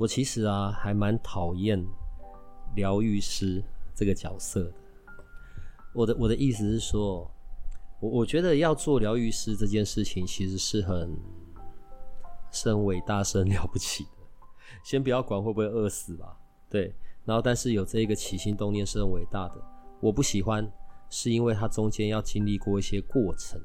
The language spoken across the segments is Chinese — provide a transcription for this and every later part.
我其实啊，还蛮讨厌疗愈师这个角色的。我的我的意思是说，我我觉得要做疗愈师这件事情，其实是很是很伟大、是很 了不起的。先不要管会不会饿死吧，对。然后，但是有这一个起心动念是很伟大的。我不喜欢，是因为它中间要经历过一些过程。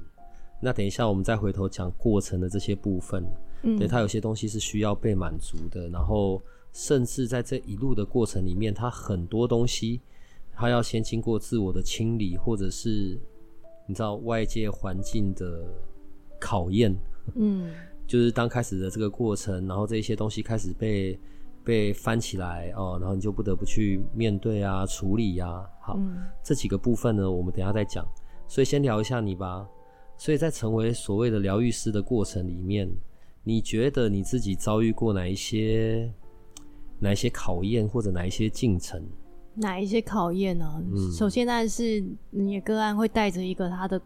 那等一下我们再回头讲过程的这些部分。嗯，对，它有些东西是需要被满足的。然后，甚至在这一路的过程里面，它很多东西，它要先经过自我的清理，或者是你知道外界环境的考验。嗯，就是当开始的这个过程，然后这些东西开始被。被翻起来哦，然后你就不得不去面对啊、处理啊。好，嗯、这几个部分呢，我们等一下再讲。所以先聊一下你吧。所以在成为所谓的疗愈师的过程里面，你觉得你自己遭遇过哪一些、哪一些考验，或者哪一些进程？哪一些考验呢？嗯、首先，当然是你的个案会带着一个他的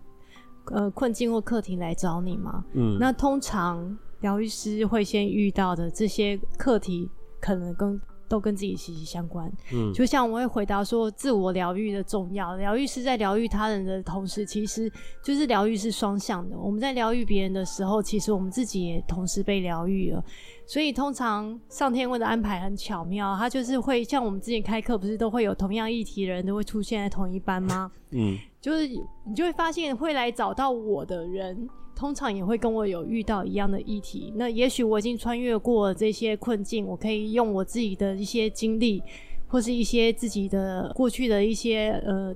呃困境或课题来找你嘛。嗯，那通常疗愈师会先遇到的这些课题。可能跟都跟自己息息相关，嗯，就像我会回答说，自我疗愈的重要，疗愈是在疗愈他人的同时，其实就是疗愈是双向的。我们在疗愈别人的时候，其实我们自己也同时被疗愈了。所以通常上天问的安排很巧妙，他就是会像我们之前开课，不是都会有同样议题的人都会出现在同一班吗？嗯，就是你就会发现会来找到我的人。通常也会跟我有遇到一样的议题，那也许我已经穿越过这些困境，我可以用我自己的一些经历，或是一些自己的过去的一些呃，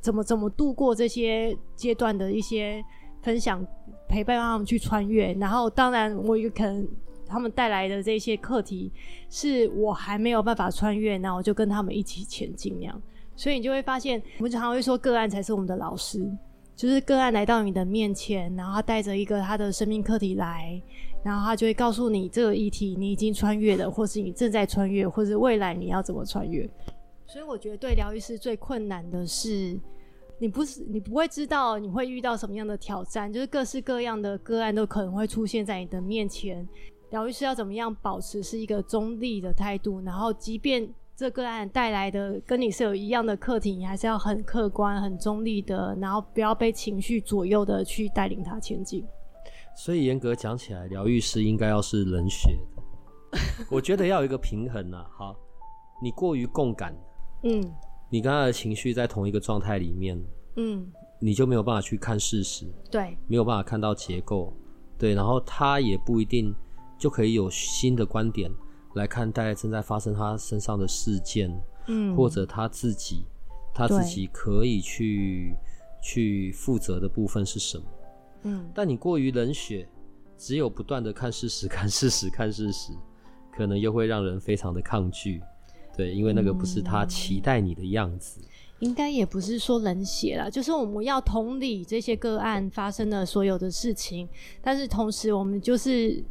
怎么怎么度过这些阶段的一些分享，陪伴他们去穿越。然后，当然我有可能他们带来的这些课题是我还没有办法穿越，那我就跟他们一起前进那样。所以你就会发现，我们常常会说个案才是我们的老师。就是个案来到你的面前，然后他带着一个他的生命课题来，然后他就会告诉你这个议题你已经穿越了，或是你正在穿越，或是未来你要怎么穿越。所以我觉得对疗愈师最困难的是，你不是你不会知道你会遇到什么样的挑战，就是各式各样的个案都可能会出现在你的面前。疗愈师要怎么样保持是一个中立的态度，然后即便。这个案带来的跟你是有一样的课题，你还是要很客观、很中立的，然后不要被情绪左右的去带领他前进。所以严格讲起来，疗愈师应该要是冷血的。我觉得要有一个平衡呐、啊。好，你过于共感，嗯，你跟他的情绪在同一个状态里面，嗯，你就没有办法去看事实，对，没有办法看到结构，对，然后他也不一定就可以有新的观点。来看待正在发生他身上的事件，嗯，或者他自己，他自己可以去去负责的部分是什么？嗯，但你过于冷血，只有不断的看事实、看事实、看事实，可能又会让人非常的抗拒，对，因为那个不是他期待你的样子。嗯，应该也不是说冷血啦，就是我们要同理这些个案发生的所有的事情，但是同时我们就是。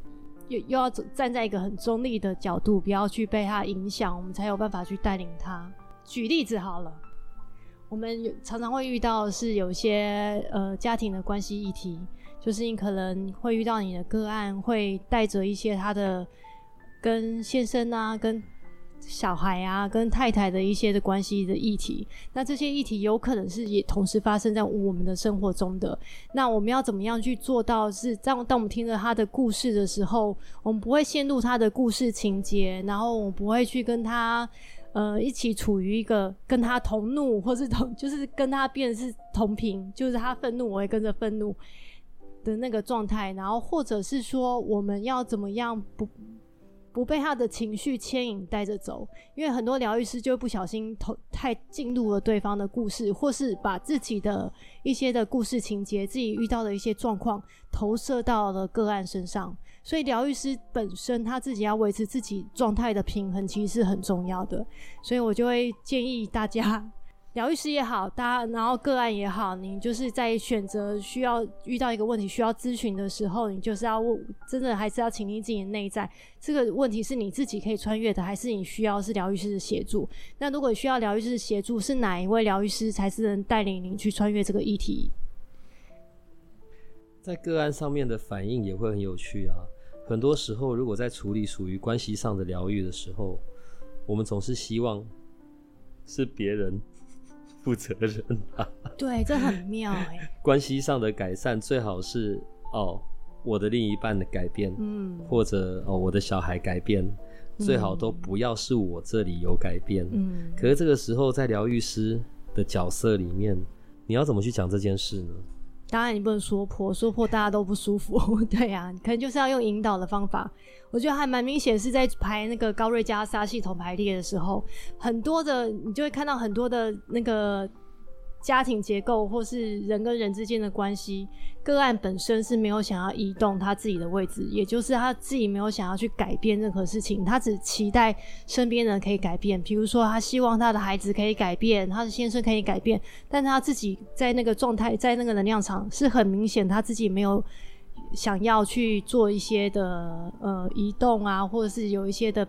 又又要站在一个很中立的角度，不要去被他影响，我们才有办法去带领他。举例子好了，我们常常会遇到是有些呃家庭的关系议题，就是你可能会遇到你的个案会带着一些他的跟先生啊跟。小孩啊，跟太太的一些的关系的议题，那这些议题有可能是也同时发生在我们的生活中的。那我们要怎么样去做到是，当当我们听着他的故事的时候，我们不会陷入他的故事情节，然后我们不会去跟他呃一起处于一个跟他同怒，或是同就是跟他变成是同频，就是他愤怒，我会跟着愤怒的那个状态。然后或者是说，我们要怎么样不？不被他的情绪牵引带着走，因为很多疗愈师就不小心投太进入了对方的故事，或是把自己的一些的故事情节、自己遇到的一些状况投射到了个案身上。所以疗愈师本身他自己要维持自己状态的平衡，其实是很重要的。所以我就会建议大家。疗愈师也好，大家然后个案也好，你就是在选择需要遇到一个问题需要咨询的时候，你就是要问，真的还是要倾听自己的内在。这个问题是你自己可以穿越的，还是你需要是疗愈师的协助？那如果需要疗愈师的协助，是哪一位疗愈师才是能带领您去穿越这个议题？在个案上面的反应也会很有趣啊。很多时候，如果在处理属于关系上的疗愈的时候，我们总是希望是别人。负责任啊，对，这很妙哎。关系上的改善最好是哦，我的另一半的改变，嗯，或者哦，我的小孩改变，最好都不要是我这里有改变，嗯。可是这个时候，在疗愈师的角色里面，你要怎么去讲这件事呢？当然，你不能说破，说破大家都不舒服。对呀、啊，可能就是要用引导的方法。我觉得还蛮明显，是在排那个高瑞加沙系统排列的时候，很多的你就会看到很多的那个。家庭结构或是人跟人之间的关系，个案本身是没有想要移动他自己的位置，也就是他自己没有想要去改变任何事情，他只期待身边人可以改变。比如说，他希望他的孩子可以改变，他的先生可以改变，但他自己在那个状态，在那个能量场是很明显，他自己没有想要去做一些的呃移动啊，或者是有一些的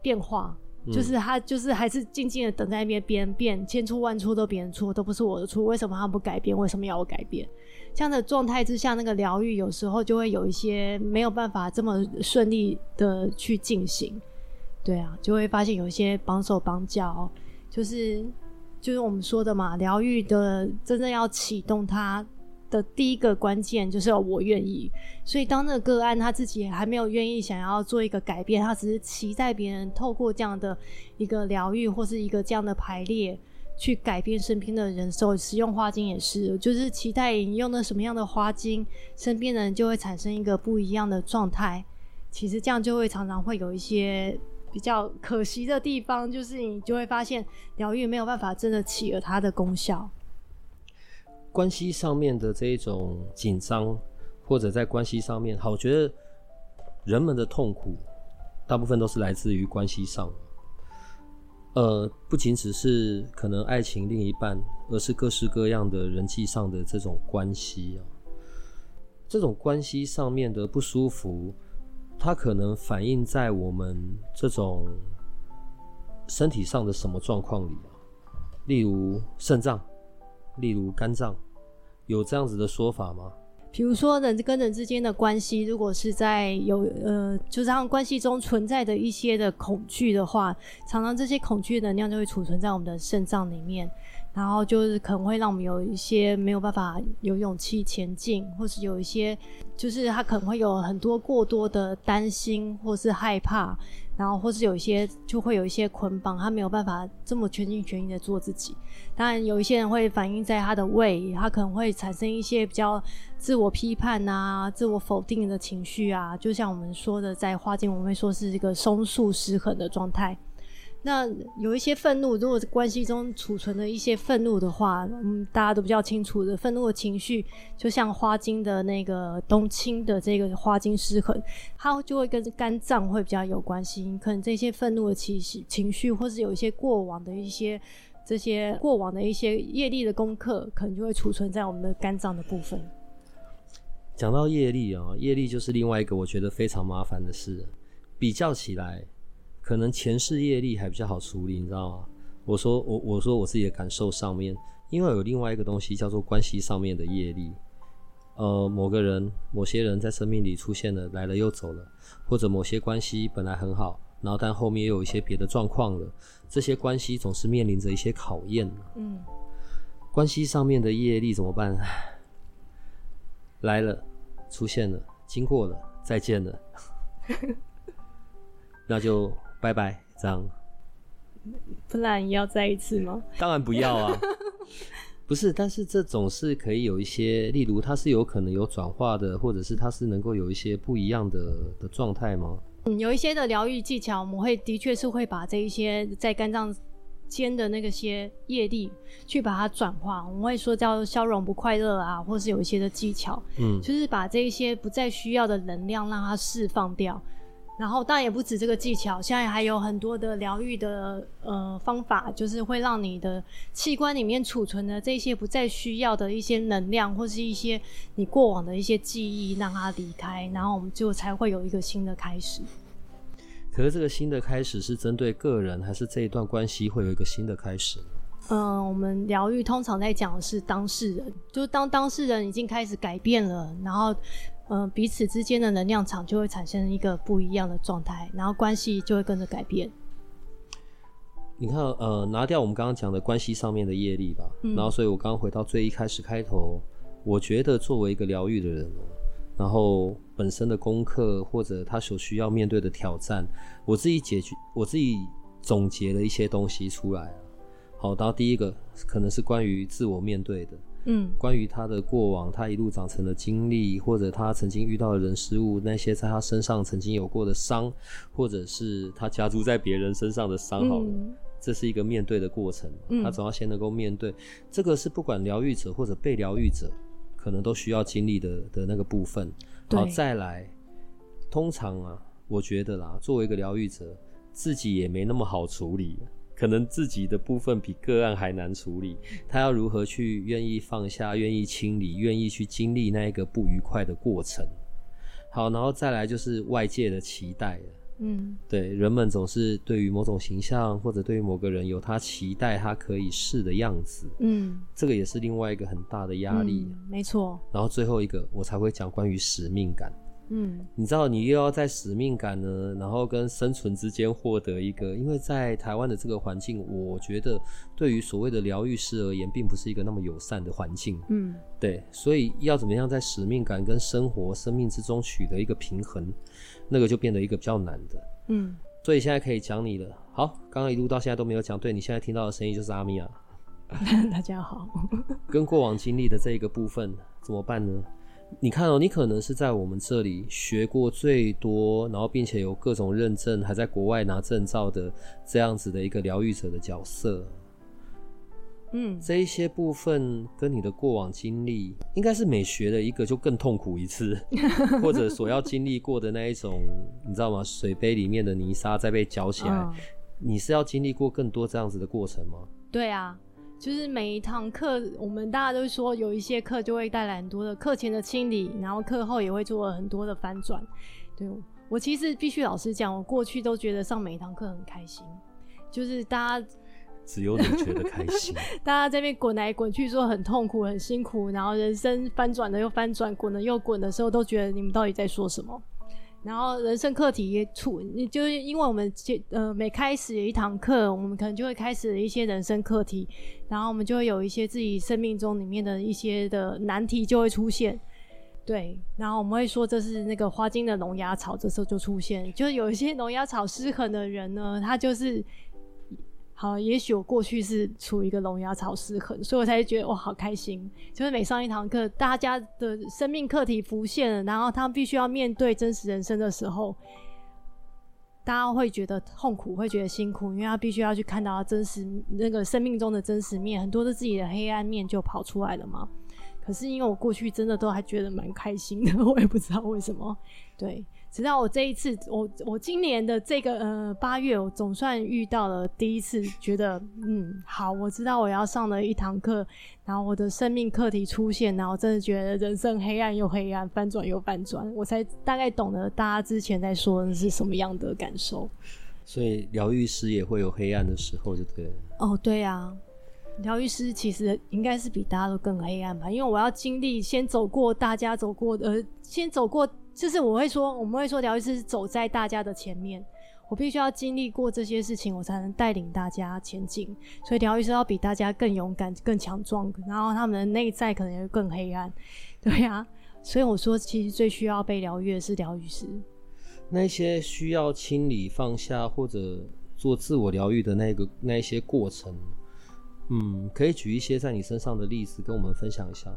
变化。就是他，就是还是静静的等在那边，别人变，千错万错都别人错，都不是我的错。为什么他不改变？为什么要我改变？这样的状态之下，那个疗愈有时候就会有一些没有办法这么顺利的去进行。对啊，就会发现有一些绑手绑脚，就是就是我们说的嘛，疗愈的真正要启动它。的第一个关键就是要我愿意，所以当那个个案他自己还没有愿意想要做一个改变，他只是期待别人透过这样的一个疗愈或是一个这样的排列去改变身边的人，所以使用花精也是，就是期待你用的什么样的花精，身边的人就会产生一个不一样的状态。其实这样就会常常会有一些比较可惜的地方，就是你就会发现疗愈没有办法真的起了它的功效。关系上面的这一种紧张，或者在关系上面，好，我觉得人们的痛苦大部分都是来自于关系上。呃，不仅只是可能爱情另一半，而是各式各样的人际上的这种关系啊。这种关系上面的不舒服，它可能反映在我们这种身体上的什么状况里啊？例如肾脏，例如肝脏。有这样子的说法吗？比如说人跟人之间的关系，如果是在有呃，就是他们关系中存在的一些的恐惧的话，常常这些恐惧能量就会储存在我们的肾脏里面，然后就是可能会让我们有一些没有办法有勇气前进，或是有一些就是他可能会有很多过多的担心或是害怕。然后，或是有一些就会有一些捆绑，他没有办法这么全心全意的做自己。当然，有一些人会反映在他的胃，他可能会产生一些比较自我批判啊、自我否定的情绪啊。就像我们说的，在花间我们会说是一个松树失衡的状态。那有一些愤怒，如果关系中储存的一些愤怒的话，嗯，大家都比较清楚的愤怒的情绪，就像花精的那个冬青的这个花精失衡，它就会跟肝脏会比较有关系。可能这些愤怒的情绪情绪，或是有一些过往的一些这些过往的一些业力的功课，可能就会储存在我们的肝脏的部分。讲到业力啊，业力就是另外一个我觉得非常麻烦的事，比较起来。可能前世业力还比较好处理，你知道吗？我说我我说我自己的感受上面，因为有另外一个东西叫做关系上面的业力。呃，某个人、某些人在生命里出现了，来了又走了，或者某些关系本来很好，然后但后面又有一些别的状况了，这些关系总是面临着一些考验。嗯，关系上面的业力怎么办？来了，出现了，经过了，再见了，那就。拜拜，这样。不然要再一次吗？当然不要啊！不是，但是这种是可以有一些，例如它是有可能有转化的，或者是它是能够有一些不一样的的状态吗？嗯，有一些的疗愈技巧，我们会的确是会把这一些在肝脏间的那个些业力去把它转化，我们会说叫消融不快乐啊，或是有一些的技巧，嗯，就是把这一些不再需要的能量让它释放掉。然后当然也不止这个技巧，现在还有很多的疗愈的呃方法，就是会让你的器官里面储存的这些不再需要的一些能量，或是一些你过往的一些记忆，让它离开，然后我们就才会有一个新的开始。可是这个新的开始是针对个人，还是这一段关系会有一个新的开始？嗯、呃，我们疗愈通常在讲的是当事人，就是当当事人已经开始改变了，然后。呃，彼此之间的能量场就会产生一个不一样的状态，然后关系就会跟着改变。你看，呃，拿掉我们刚刚讲的关系上面的业力吧，嗯、然后，所以我刚刚回到最一开始开头，我觉得作为一个疗愈的人，然后本身的功课或者他所需要面对的挑战，我自己解决，我自己总结了一些东西出来。好，然后第一个可能是关于自我面对的。嗯，关于他的过往，他一路长成的经历，或者他曾经遇到的人事物，那些在他身上曾经有过的伤，或者是他加诸在别人身上的伤，好了，嗯、这是一个面对的过程。嗯、他总要先能够面对，这个是不管疗愈者或者被疗愈者，可能都需要经历的的那个部分。好，再来，通常啊，我觉得啦，作为一个疗愈者，自己也没那么好处理。可能自己的部分比个案还难处理，他要如何去愿意放下、愿意清理、愿意去经历那一个不愉快的过程。好，然后再来就是外界的期待。嗯，对，人们总是对于某种形象或者对于某个人有他期待他可以是的样子。嗯，这个也是另外一个很大的压力。嗯，没错。然后最后一个，我才会讲关于使命感。嗯，你知道，你又要在使命感呢，然后跟生存之间获得一个，因为在台湾的这个环境，我觉得对于所谓的疗愈师而言，并不是一个那么友善的环境。嗯，对，所以要怎么样在使命感跟生活、生命之中取得一个平衡，那个就变得一个比较难的。嗯，所以现在可以讲你了。好，刚刚一路到现在都没有讲，对，你现在听到的声音就是阿米娅。大家好。跟过往经历的这一个部分怎么办呢？你看哦，你可能是在我们这里学过最多，然后并且有各种认证，还在国外拿证照的这样子的一个疗愈者的角色。嗯，这一些部分跟你的过往经历，应该是每学的一个就更痛苦一次，或者所要经历过的那一种，你知道吗？水杯里面的泥沙再被搅起来，哦、你是要经历过更多这样子的过程吗？对啊。就是每一堂课，我们大家都说有一些课就会带来很多的课前的清理，然后课后也会做很多的翻转。对，我其实必须老实讲，我过去都觉得上每一堂课很开心，就是大家只有你觉得开心，大家这边滚来滚去说很痛苦、很辛苦，然后人生翻转了又翻转，滚了又滚的时候，都觉得你们到底在说什么？然后人生课题也出，就是因为我们呃每开始一堂课，我们可能就会开始一些人生课题，然后我们就会有一些自己生命中里面的一些的难题就会出现，对，然后我们会说这是那个花精的龙牙草，这时候就出现，就是有一些龙牙草失衡的人呢，他就是。好，也许我过去是处于一个龙牙草失衡，所以我才觉得哇，好开心。就是每上一堂课，大家的生命课题浮现了，然后他们必须要面对真实人生的时候，大家会觉得痛苦，会觉得辛苦，因为他必须要去看到他真实那个生命中的真实面，很多的自己的黑暗面就跑出来了嘛。可是因为我过去真的都还觉得蛮开心的，我也不知道为什么，对。直到我这一次，我我今年的这个呃八月，我总算遇到了第一次，觉得嗯好，我知道我要上了一堂课，然后我的生命课题出现，然后真的觉得人生黑暗又黑暗，翻转又翻转，我才大概懂得大家之前在说的是什么样的感受。所以疗愈师也会有黑暗的时候，就对了。哦，对啊，疗愈师其实应该是比大家都更黑暗吧，因为我要经历先走过大家走过的，呃，先走过。就是我会说，我们会说疗愈师走在大家的前面，我必须要经历过这些事情，我才能带领大家前进。所以疗愈师要比大家更勇敢、更强壮，然后他们的内在可能也会更黑暗，对呀、啊。所以我说，其实最需要被疗愈的是疗愈师。那些需要清理、放下或者做自我疗愈的那个那一些过程，嗯，可以举一些在你身上的例子跟我们分享一下。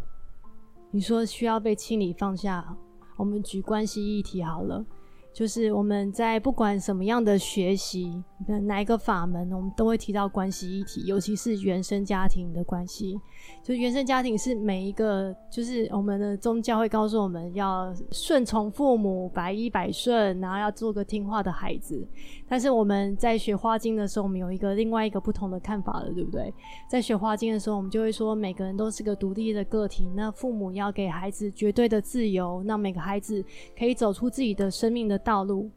你说需要被清理放下，我们举关系议题好了。就是我们在不管什么样的学习，哪一个法门，我们都会提到关系议题，尤其是原生家庭的关系。就原生家庭是每一个，就是我们的宗教会告诉我们要顺从父母，百依百顺，然后要做个听话的孩子。但是我们在学花精的时候，我们有一个另外一个不同的看法了，对不对？在学花精的时候，我们就会说，每个人都是个独立的个体，那父母要给孩子绝对的自由，让每个孩子可以走出自己的生命的道路。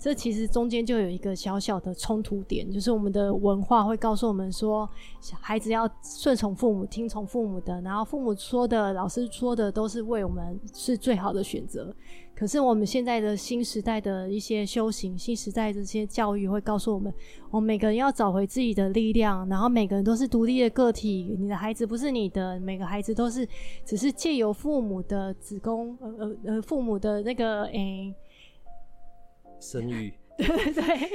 这其实中间就有一个小小的冲突点，就是我们的文化会告诉我们说，小孩子要顺从父母，听从父母的，然后父母说的、老师说的都是为我们是最好的选择。可是我们现在的新时代的一些修行、新时代这些教育会告诉我们，我们每个人要找回自己的力量，然后每个人都是独立的个体，你的孩子不是你的，每个孩子都是只是借由父母的子宫，呃呃呃，父母的那个诶。生育，对对对，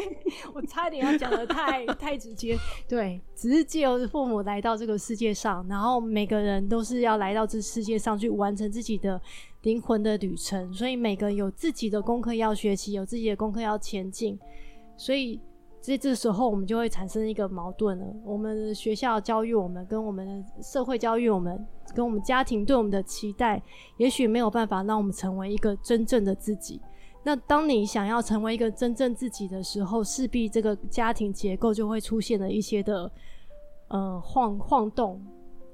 我差点要讲的太 太直接。对，只是借由父母来到这个世界上，然后每个人都是要来到这世界上去完成自己的灵魂的旅程，所以每个人有自己的功课要学习，有自己的功课要前进。所以在这时候，我们就会产生一个矛盾了：我们学校教育我们，跟我们的社会教育我们，跟我们家庭对我们的期待，也许没有办法让我们成为一个真正的自己。那当你想要成为一个真正自己的时候，势必这个家庭结构就会出现了一些的呃晃晃动，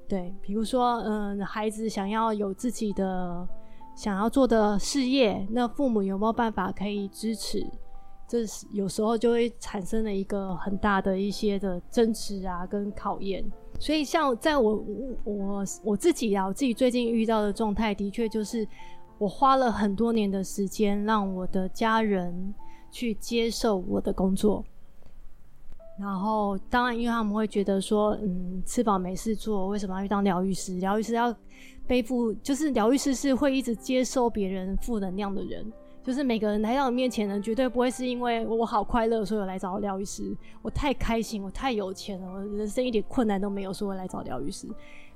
对，比如说嗯、孩子想要有自己的想要做的事业，那父母有没有办法可以支持？这是有时候就会产生了一个很大的一些的争执啊，跟考验。所以像在我我我自己啊，我自己最近遇到的状态，的确就是。我花了很多年的时间，让我的家人去接受我的工作。然后，当然，因为他们会觉得说，嗯，吃饱没事做，为什么要去当疗愈师？疗愈师要背负，就是疗愈师是会一直接受别人负能量的人。就是每个人来到我面前呢，绝对不会是因为我好快乐，所以我来找疗愈师。我太开心，我太有钱了，我人生一点困难都没有，所以我来找疗愈师。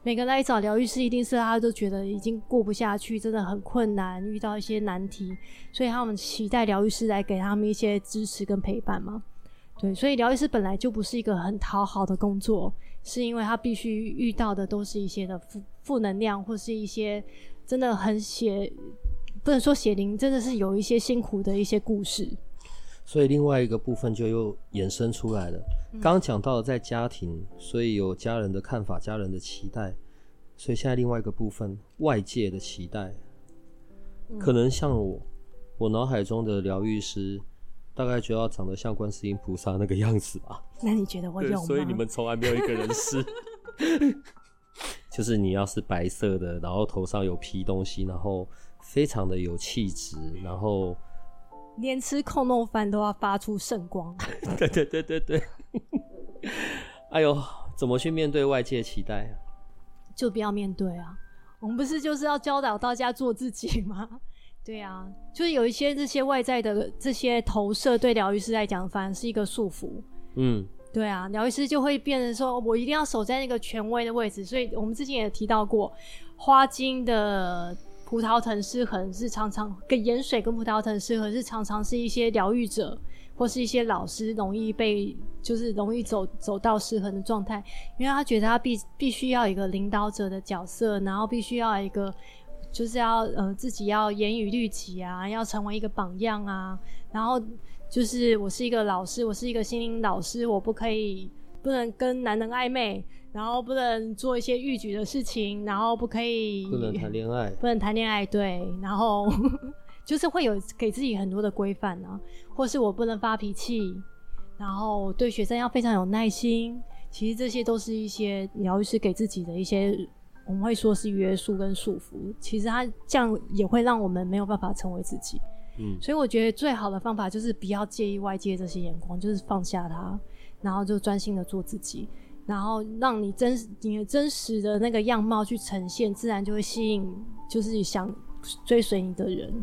每个人来找疗愈师，一定是他都觉得已经过不下去，真的很困难，遇到一些难题，所以他们期待疗愈师来给他们一些支持跟陪伴嘛。对，所以疗愈师本来就不是一个很讨好的工作，是因为他必须遇到的都是一些的负负能量，或是一些真的很血，不能说血淋，真的是有一些辛苦的一些故事。所以另外一个部分就又延伸出来了。刚刚讲到了在家庭，所以有家人的看法、家人的期待。所以现在另外一个部分，外界的期待，可能像我，我脑海中的疗愈师，大概就要长得像观世音菩萨那个样子吧。那你觉得我有吗？所以你们从来没有一个人是，就是你要是白色的，然后头上有披东西，然后非常的有气质，然后。连吃控肉饭都要发出圣光。对对对对对。哎呦，怎么去面对外界期待啊？就不要面对啊！我们不是就是要教导大家做自己吗？对啊，就是有一些这些外在的这些投射，对疗愈师来讲，反而是一个束缚。嗯，对啊，疗愈师就会变成说，我一定要守在那个权威的位置。所以我们之前也提到过，花精的。葡萄藤失衡是常常跟盐水跟葡萄藤失衡是常常是一些疗愈者或是一些老师容易被就是容易走走到失衡的状态，因为他觉得他必必须要一个领导者的角色，然后必须要一个就是要呃自己要严以律己啊，要成为一个榜样啊，然后就是我是一个老师，我是一个心灵老师，我不可以不能跟男人暧昧。然后不能做一些逾矩的事情，然后不可以不能谈恋爱，不能谈恋爱，对，然后 就是会有给自己很多的规范啊，或是我不能发脾气，然后对学生要非常有耐心。其实这些都是一些疗愈师给自己的一些，我们会说是约束跟束缚。其实他这样也会让我们没有办法成为自己。嗯，所以我觉得最好的方法就是不要介意外界这些眼光，就是放下它，然后就专心的做自己。然后让你真实你的真实的那个样貌去呈现，自然就会吸引，就是想追随你的人。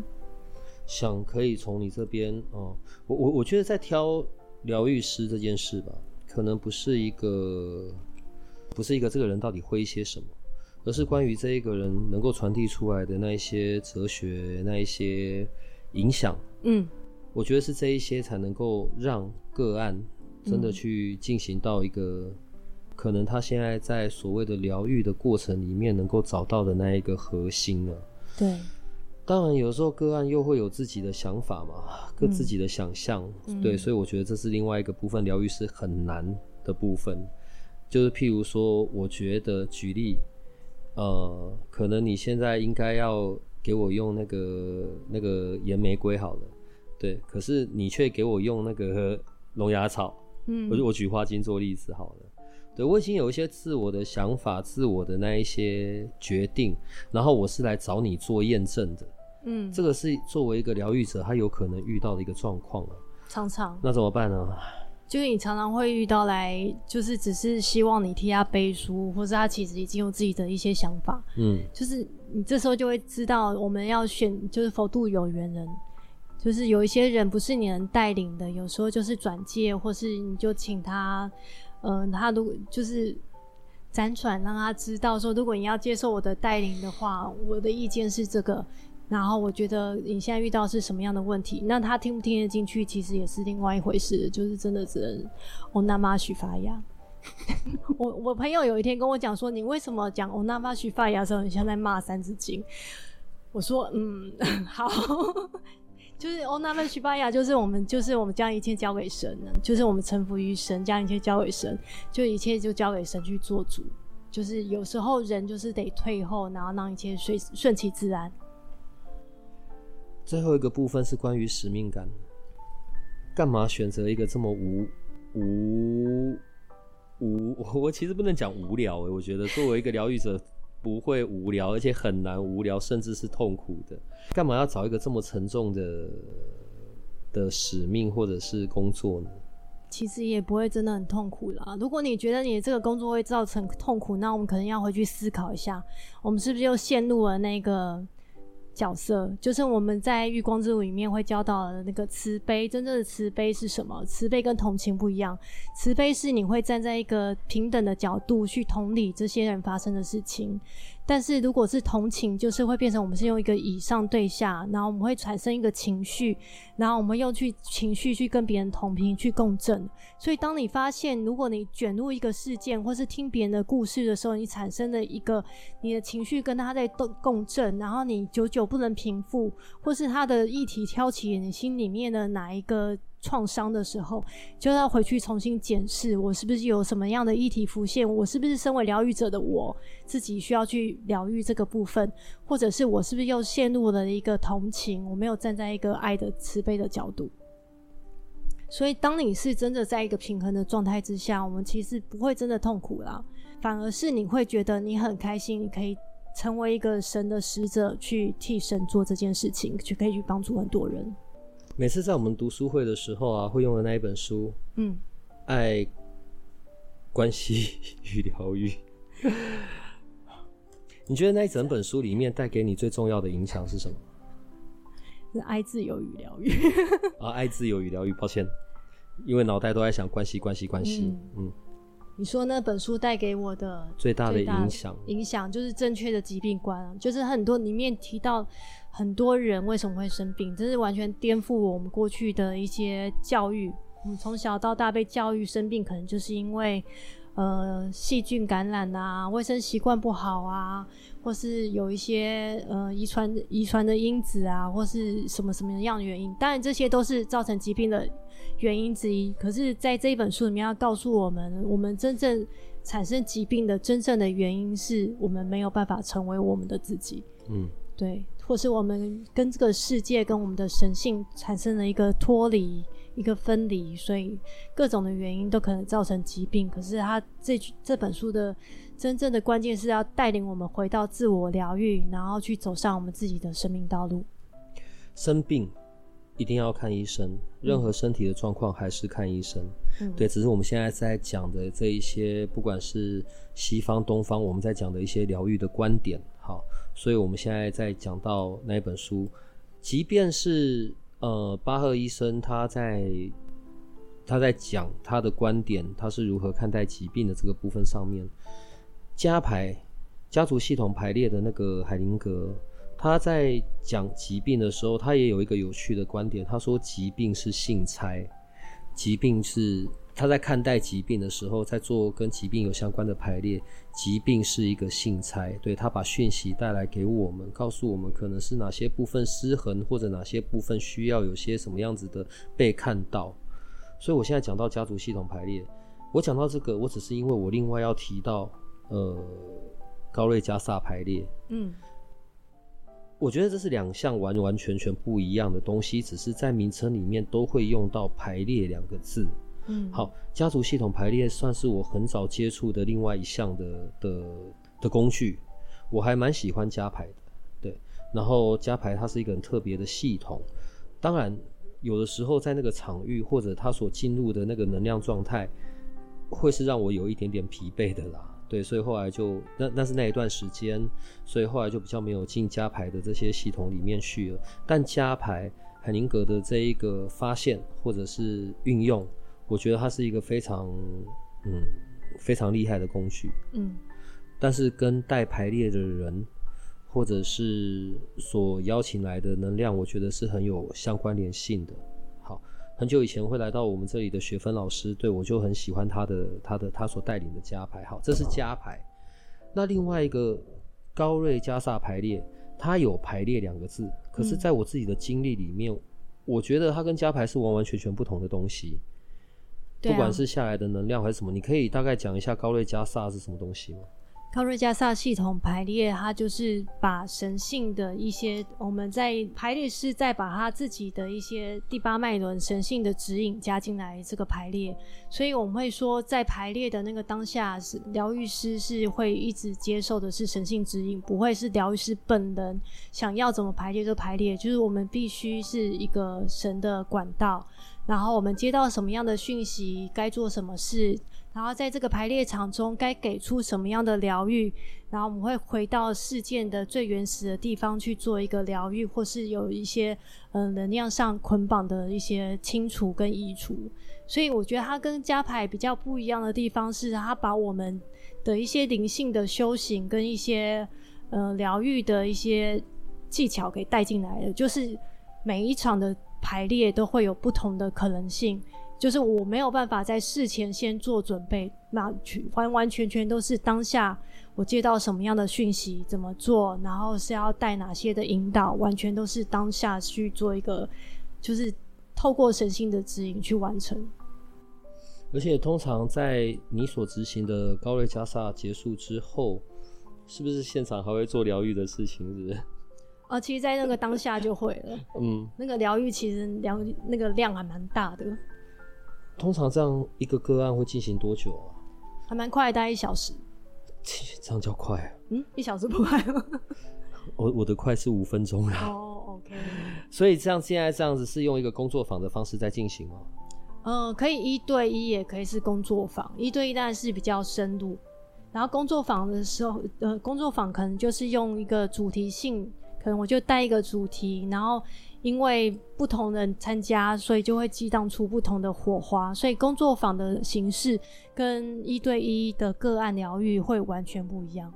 想可以从你这边哦，我我我觉得在挑疗愈师这件事吧，可能不是一个不是一个这个人到底会一些什么，而是关于这一个人能够传递出来的那一些哲学，那一些影响。嗯，我觉得是这一些才能够让个案真的去进行到一个、嗯、可能他现在在所谓的疗愈的过程里面能够找到的那一个核心了。对。当然，有时候个案又会有自己的想法嘛，各自己的想象，嗯、对，所以我觉得这是另外一个部分，疗愈是很难的部分。就是譬如说，我觉得举例，呃，可能你现在应该要给我用那个那个岩玫瑰好了，对，可是你却给我用那个 龙牙草，嗯，我我举花精做例子好了，对，我已经有一些自我的想法、自我的那一些决定，然后我是来找你做验证的。嗯，这个是作为一个疗愈者，他有可能遇到的一个状况啊。常常，那怎么办呢？就是你常常会遇到来，就是只是希望你替他背书，或是他其实已经有自己的一些想法。嗯，就是你这时候就会知道，我们要选，就是佛度有缘人，就是有一些人不是你能带领的，有时候就是转介，或是你就请他，嗯、呃，他如果就是辗转让他知道说，如果你要接受我的带领的话，我的意见是这个。然后我觉得你现在遇到是什么样的问题？那他听不听得进去，其实也是另外一回事。就是真的只能欧那玛许发芽。我我朋友有一天跟我讲说：“你为什么讲欧那玛许发芽的时候，你像在骂三字经？”我说：“嗯，好，就是欧那玛许发芽，就是我们就是我们将一切交给神了，就是我们臣服于神，将一切交给神，就一切就交给神去做主。就是有时候人就是得退后，然后让一切顺顺其自然。”最后一个部分是关于使命感，干嘛选择一个这么无无无？我其实不能讲无聊诶，我觉得作为一个疗愈者不会无聊，而且很难无聊，甚至是痛苦的。干嘛要找一个这么沉重的的使命或者是工作呢？其实也不会真的很痛苦啦。如果你觉得你这个工作会造成痛苦，那我们可能要回去思考一下，我们是不是又陷入了那个。角色就是我们在《月光之路》里面会教到的那个慈悲。真正的慈悲是什么？慈悲跟同情不一样。慈悲是你会站在一个平等的角度去同理这些人发生的事情。但是如果是同情，就是会变成我们是用一个以上对下，然后我们会产生一个情绪，然后我们又去情绪去跟别人同频去共振。所以当你发现，如果你卷入一个事件，或是听别人的故事的时候，你产生的一个你的情绪跟他在共共振，然后你久久不能平复，或是他的议题挑起你心里面的哪一个创伤的时候，就要回去重新检视，我是不是有什么样的议题浮现？我是不是身为疗愈者的我自己需要去疗愈这个部分，或者是我是不是又陷入了一个同情？我没有站在一个爱的慈悲的角度。所以，当你是真的在一个平衡的状态之下，我们其实不会真的痛苦啦，反而是你会觉得你很开心，你可以成为一个神的使者，去替神做这件事情，去可以去帮助很多人。每次在我们读书会的时候啊，会用的那一本书，嗯，爱、关系与疗愈。你觉得那一整本书里面带给你最重要的影响是什么？是爱、自由与疗愈。啊，爱、自由与疗愈。抱歉，因为脑袋都在想关系、关系、关系。嗯，嗯，你说那本书带给我的最大的影响，影响就是正确的疾病观，就是很多里面提到。很多人为什么会生病？这是完全颠覆我们过去的一些教育。我们从小到大被教育生病，可能就是因为呃细菌感染啊，卫生习惯不好啊，或是有一些呃遗传遗传的因子啊，或是什么什么样的原因。当然这些都是造成疾病的原因之一。可是，在这一本书里面要告诉我们，我们真正产生疾病的真正的原因是我们没有办法成为我们的自己。嗯，对。或是我们跟这个世界、跟我们的神性产生了一个脱离、一个分离，所以各种的原因都可能造成疾病。可是他这这本书的真正的关键是要带领我们回到自我疗愈，然后去走上我们自己的生命道路。生病一定要看医生，任何身体的状况还是看医生。嗯，对，只是我们现在在讲的这一些，不管是西方、东方，我们在讲的一些疗愈的观点，好。所以，我们现在在讲到那一本书，即便是呃巴赫医生他在他在讲他的观点，他是如何看待疾病的这个部分上面，家排家族系统排列的那个海灵格，他在讲疾病的时候，他也有一个有趣的观点，他说疾病是性差，疾病是。他在看待疾病的时候，在做跟疾病有相关的排列。疾病是一个信差，对，他把讯息带来给我们，告诉我们可能是哪些部分失衡，或者哪些部分需要有些什么样子的被看到。所以我现在讲到家族系统排列，我讲到这个，我只是因为我另外要提到，呃，高瑞加萨排列。嗯，我觉得这是两项完完全全不一样的东西，只是在名称里面都会用到排列两个字。嗯，好，家族系统排列算是我很早接触的另外一项的的的工具，我还蛮喜欢加排的，对。然后加排它是一个很特别的系统，当然有的时候在那个场域或者它所进入的那个能量状态，会是让我有一点点疲惫的啦，对。所以后来就那那是那一段时间，所以后来就比较没有进加排的这些系统里面去了。但加排海宁格的这一个发现或者是运用。我觉得它是一个非常，嗯，非常厉害的工具，嗯，但是跟带排列的人，或者是所邀请来的能量，我觉得是很有相关联性的。好，很久以前会来到我们这里的学分老师，对，我就很喜欢他的他的他所带领的加排。好，这是加排。那另外一个高瑞加萨排列，它有排列两个字，可是在我自己的经历里面，嗯，我觉得它跟加排是完完全全不同的东西。不管是下来的能量还是什么，你可以大概讲一下高瑞加萨是什么东西吗？高瑞加萨系统排列，它就是把神性的一些，我们在排列师再把他自己的一些第八脉轮神性的指引加进来这个排列，所以我们会说，在排列的那个当下，是疗愈师是会一直接受的是神性指引，不会是疗愈师本人想要怎么排列就排列，就是我们必须是一个神的管道。然后我们接到什么样的讯息，该做什么事，然后在这个排列场中该给出什么样的疗愈，然后我们会回到事件的最原始的地方去做一个疗愈，或是有一些嗯、能量上捆绑的一些清除跟移除。所以我觉得它跟加排比较不一样的地方是，它把我们的一些灵性的修行跟一些呃疗愈的一些技巧给带进来了，就是每一场的。排列都会有不同的可能性，就是我没有办法在事前先做准备，那完完全全都是当下我接到什么样的讯息怎么做，然后是要带哪些的引导，完全都是当下去做一个，就是透过神性的指引去完成。而且通常在你所执行的高瑞加萨结束之后，是不是现场还会做疗愈的事情？是不是？啊，其实，在那个当下就会了。嗯，那个疗愈其实疗那个量还蛮大的。通常这样一个个案会进行多久啊？还蛮快，大概一小时。这样叫快啊？嗯，一小时不快吗？我我的快是五分钟啦。哦，OK。所以这样现在这样子是用一个工作坊的方式在进行吗？嗯，可以一对一，也可以是工作坊。一对一当然是比较深入，然后工作坊的时候，呃，工作坊可能就是用一个主题性。可能我就带一个主题，然后因为不同人参加，所以就会激荡出不同的火花。所以工作坊的形式跟一对一的个案疗愈会完全不一样。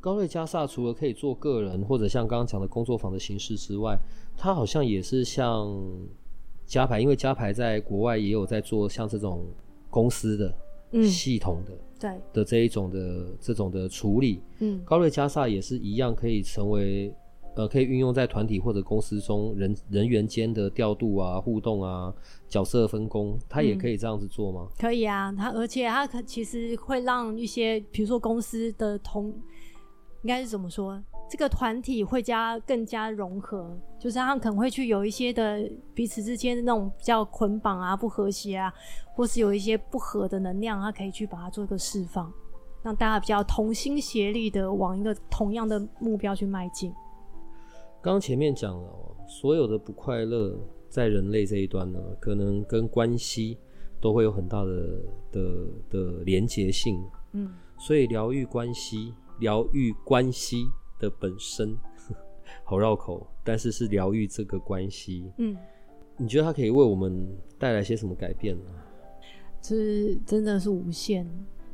高瑞加萨除了可以做个人或者像刚刚讲的工作坊的形式之外，它好像也是像加牌，因为加牌在国外也有在做像这种公司的。嗯，系统的对的这一种的这种的处理，嗯，高瑞加萨也是一样，可以成为呃，可以运用在团体或者公司中人人员间的调度啊、互动啊、角色分工，它也可以这样子做吗？嗯、可以啊，它而且它可其实会让一些，比如说公司的同，应该是怎么说？这个团体会加更加融合，就是他们可能会去有一些的彼此之间的那种比较捆绑啊、不和谐啊，或是有一些不和的能量，他可以去把它做一个释放，让大家比较同心协力的往一个同样的目标去迈进。刚刚前面讲了，所有的不快乐在人类这一端呢，可能跟关系都会有很大的的的连结性。嗯，所以疗愈关系，疗愈关系。的本身 好绕口，但是是疗愈这个关系。嗯，你觉得它可以为我们带来些什么改变呢？就是真的是无限，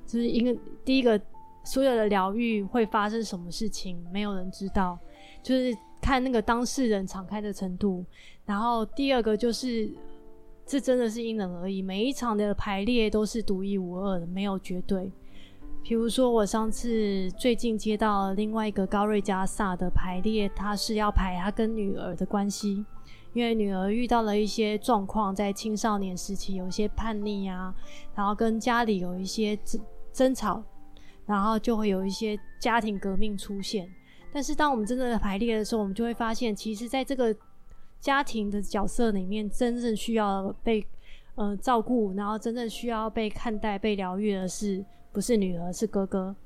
就是因为第一个，所有的疗愈会发生什么事情，没有人知道，就是看那个当事人敞开的程度。然后第二个就是，这真的是因人而异，每一场的排列都是独一无二的，没有绝对。比如说，我上次最近接到另外一个高瑞加萨的排列，他是要排他跟女儿的关系。因为女儿遇到了一些状况，在青少年时期有一些叛逆啊，然后跟家里有一些争争吵，然后就会有一些家庭革命出现。但是当我们真正的排列的时候，我们就会发现，其实在这个家庭的角色里面，真正需要被呃照顾，然后真正需要被看待、被疗愈的是不是女儿，是哥哥。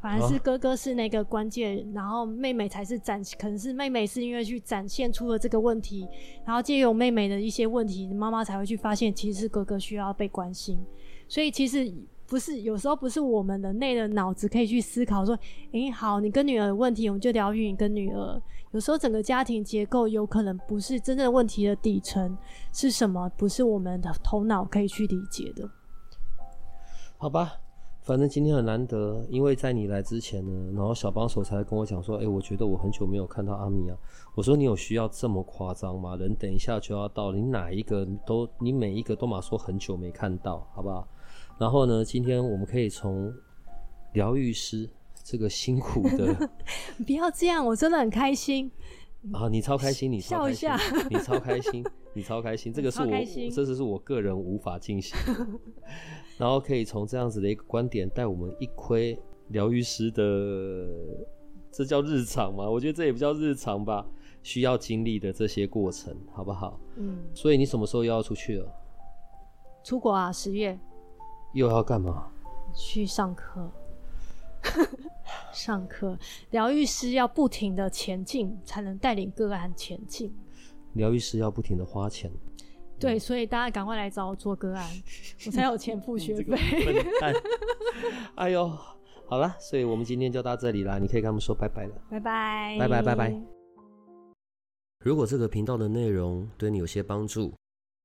反而是哥哥是那个关键，哦，然后妹妹才是展，可能是妹妹是因为去展现出了这个问题，然后借由妹妹的一些问题，妈妈才会去发现其实是哥哥需要被关心。所以其实不是，有时候不是我们人类的脑子可以去思考说，诶，好，你跟女儿有问题，我们就疗愈你跟女儿。有时候整个家庭结构有可能不是真正问题的底层是什么，不是我们的头脑可以去理解的。好吧。反正今天很难得，因为在你来之前呢，然后小帮手才跟我讲说，哎、欸，我觉得我很久没有看到阿米啊。我说你有需要这么夸张吗？人等一下就要到，你哪一个都，你每一个都嘛说很久没看到，好不好？然后呢，今天我们可以从疗愈师这个辛苦的，不要这样，我真的很开心啊！你超开心，你超开心笑一下，你超开心，你超开心，这个是我，这是是我个人无法进行。然后可以从这样子的一个观点带我们一窥疗愈师的，这叫日常吗？我觉得这也不叫日常吧，需要经历的这些过程，好不好？嗯。所以你什么时候又要出去了？出国啊，十月。又要干嘛？去上课。上课，疗愈师要不停的前进，才能带领个案前进。疗愈师要不停的花钱。对，所以大家赶快来找我做个案，我才有钱付学费。哎呦，好了，所以我们今天就到这里啦，你可以跟他们说拜拜了。拜拜，拜拜，拜拜。如果这个频道的内容对你有些帮助，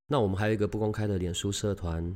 那我们还有一个不公开的脸书社团，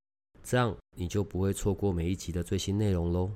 这样你就不会错过每一集的最新内容喽。